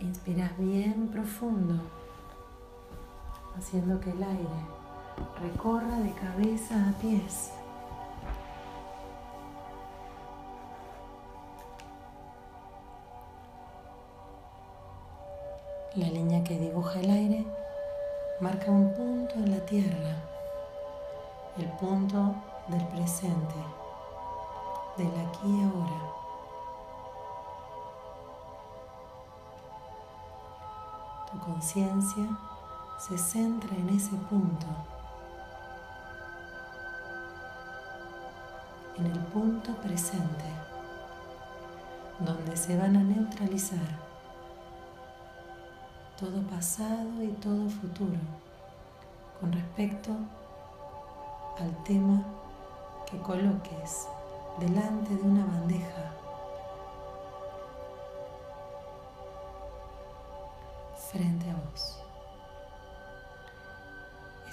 Inspiras bien profundo, haciendo que el aire recorra de cabeza a pies. La línea que dibuja el aire marca un punto en la tierra, el punto del presente, del aquí y ahora. Conciencia se centra en ese punto, en el punto presente, donde se van a neutralizar todo pasado y todo futuro con respecto al tema que coloques delante de una bandeja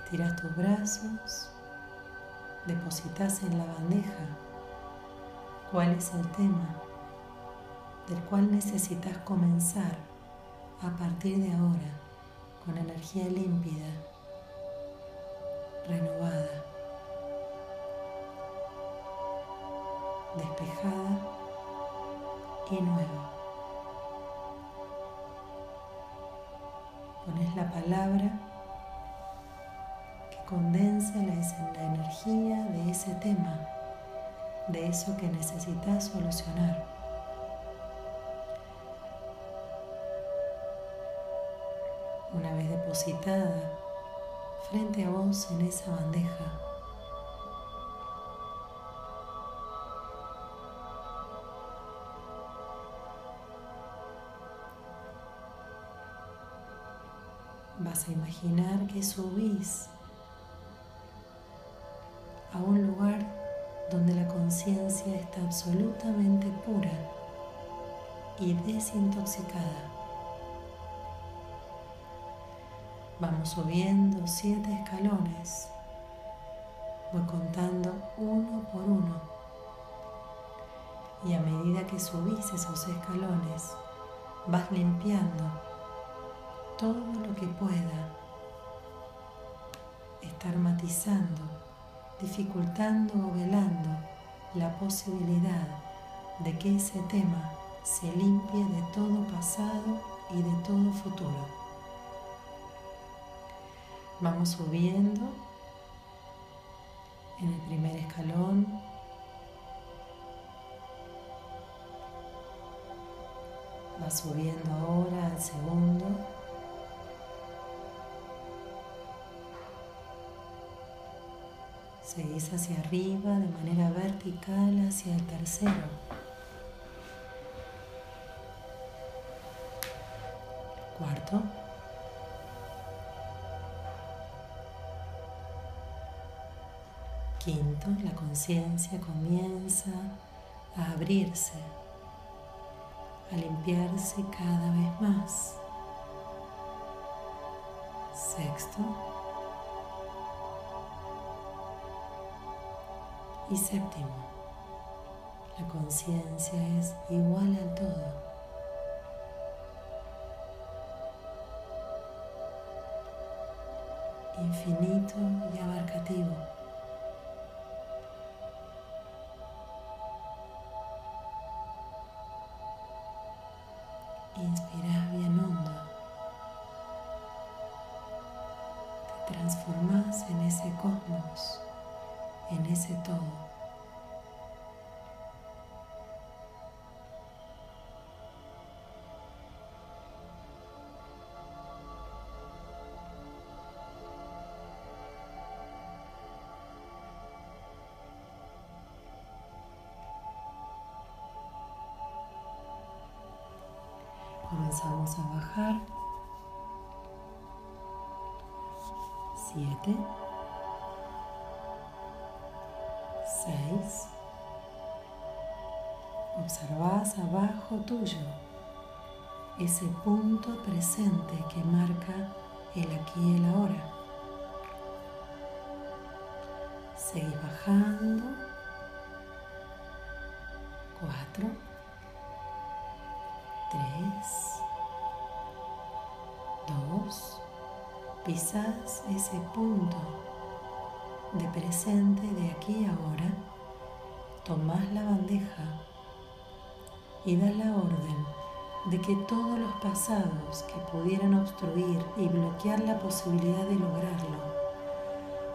Estiras tus brazos, depositas en la bandeja cuál es el tema del cual necesitas comenzar a partir de ahora con energía límpida, renovada, despejada y nueva. Pones la palabra condensa la, energía de ese tema, de eso que necesitas solucionar. una vez depositada frente a vos en esa bandeja. Vas a imaginar que subís a un lugar donde la conciencia está absolutamente pura y desintoxicada. Vamos subiendo siete escalones. Voy contando uno por uno. Y a medida que subís esos escalones, vas limpiando todo lo que pueda. Estar matizando, dificultando o velando la posibilidad de que ese tema se limpie de todo pasado y de todo futuro. Vamos subiendo en el primer escalón. Va subiendo ahora al segundo. Seguís hacia arriba de manera vertical hacia el tercero. Cuarto. Quinto, la conciencia comienza a abrirse, a limpiarse cada vez más. Sexto y séptimo, la conciencia es igual al todo. Infinito y abarcativo. A bajar. Siete. Seis. Observas abajo tuyo ese punto presente que marca el aquí y el ahora. Seguís bajando. Cuatro. 3, Dos, pisás ese punto de presente de aquí a ahora, tomás la bandeja y das la orden de que todos los pasados que pudieran obstruir y bloquear la posibilidad de lograrlo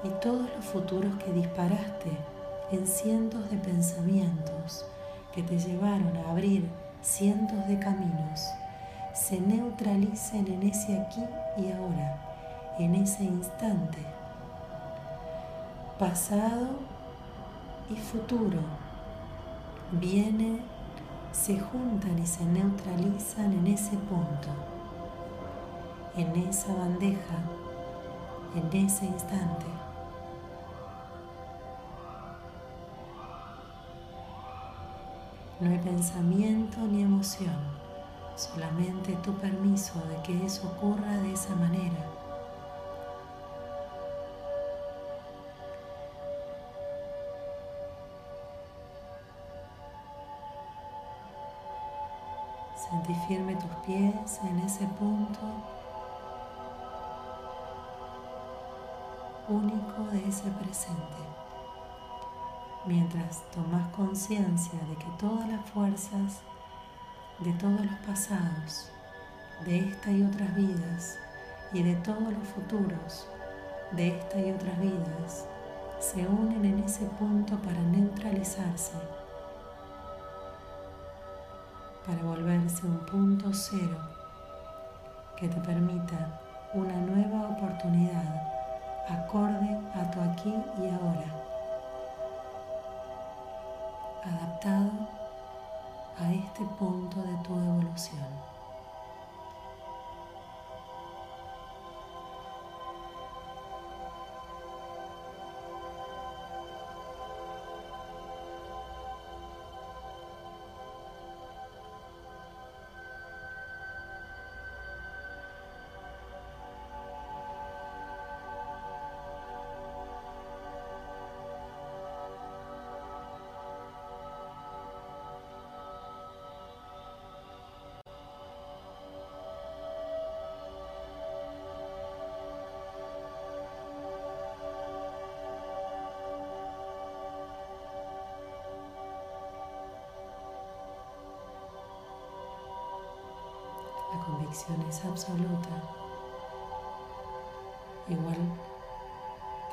y todos los futuros que disparaste en cientos de pensamientos que te llevaron a abrir cientos de caminos, se neutralicen en ese aquí y ahora, en ese instante. Pasado y futuro viene se juntan y se neutralizan en ese punto, en esa bandeja, en ese instante. No hay pensamiento ni emoción, solamente tu permiso de que eso ocurra de esa manera. Sentí firme tus pies en ese punto único de ese presente. Mientras tomas conciencia de que todas las fuerzas de todos los pasados, de esta y otras vidas y de todos los futuros de esta y otras vidas se unen en ese punto para neutralizarse para volverse un punto cero que te permita una nueva oportunidad acorde a tu aquí y ahora, adaptado a este punto de tu evolución. Es absoluta, igual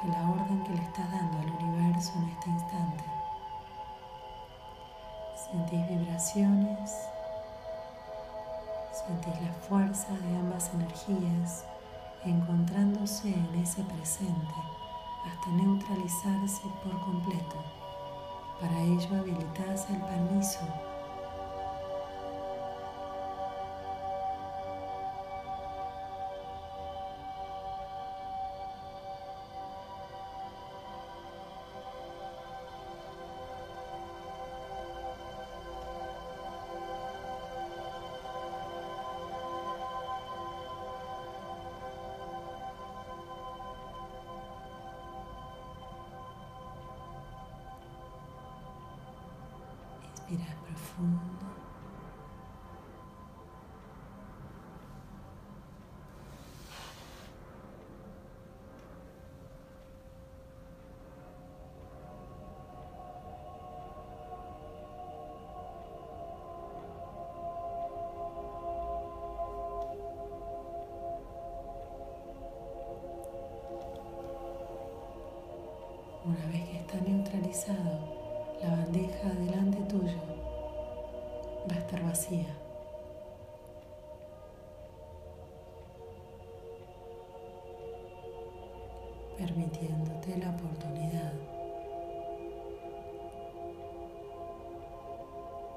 que la orden que le estás dando al universo en este instante. Sentís vibraciones, sentís la fuerza de ambas energías encontrándose en ese presente hasta neutralizarse por completo. Para ello habilitas el permiso Respira profundo. Permitiéndote la oportunidad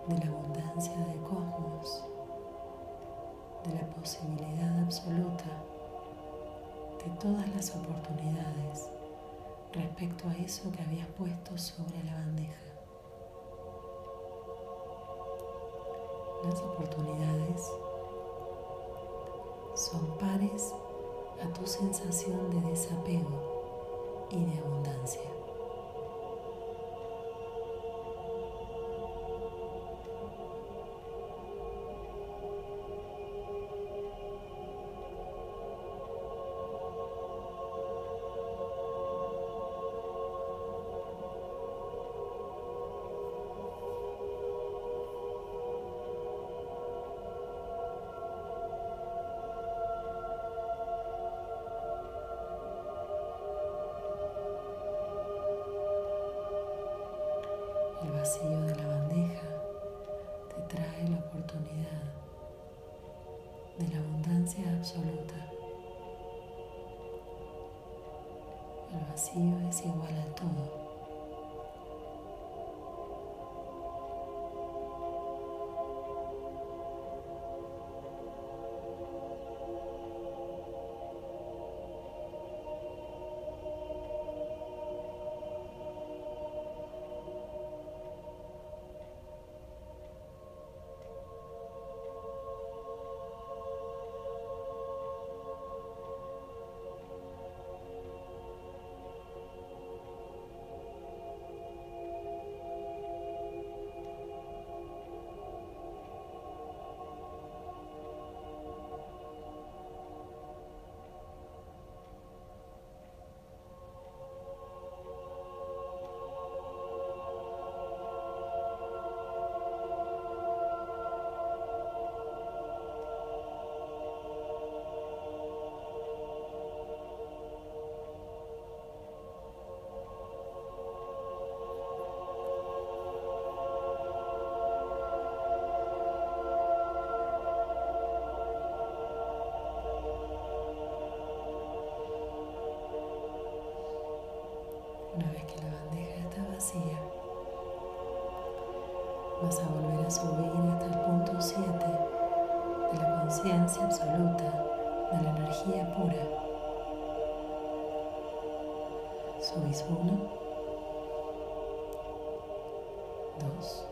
de la abundancia de cosmos, de la posibilidad absoluta de todas las oportunidades respecto a eso que habías puesto sobre la bandeja. Las oportunidades son pares a tu sensación de desapego y. vamos a volver a subir hasta el punto 7 de la conciencia absoluta, de la energía pura. Subís 1, 2,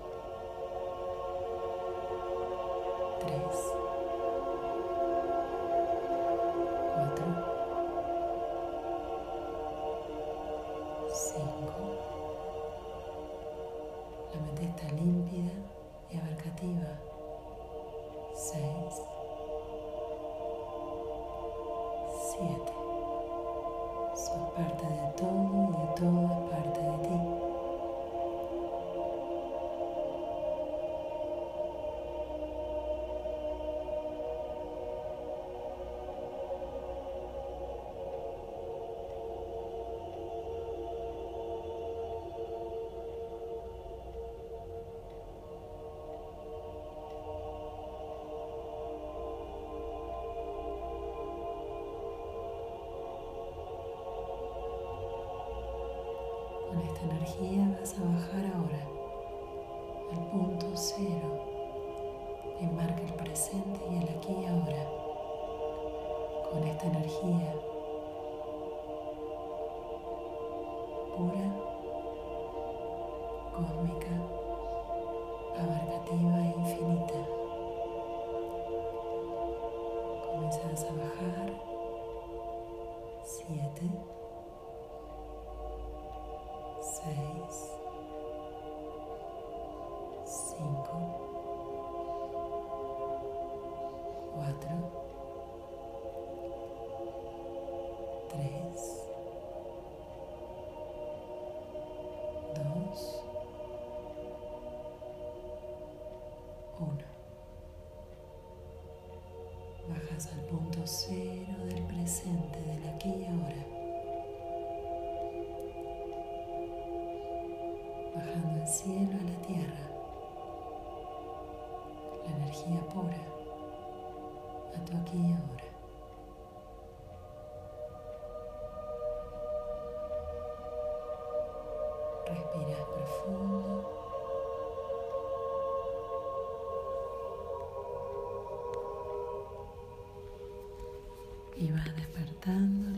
Con esta energía vas a bajar ahora al punto cero. Enmarca el presente y el aquí y ahora. Con esta energía pura, cósmica, abarcativa e infinita. Comenzás a bajar. Siete seis, cinco, cuatro, tres, dos, uno. Bajas al punto cero del presente, cielo a la tierra, la energía pura a tu aquí y ahora. Respiras profundo. Y vas despertando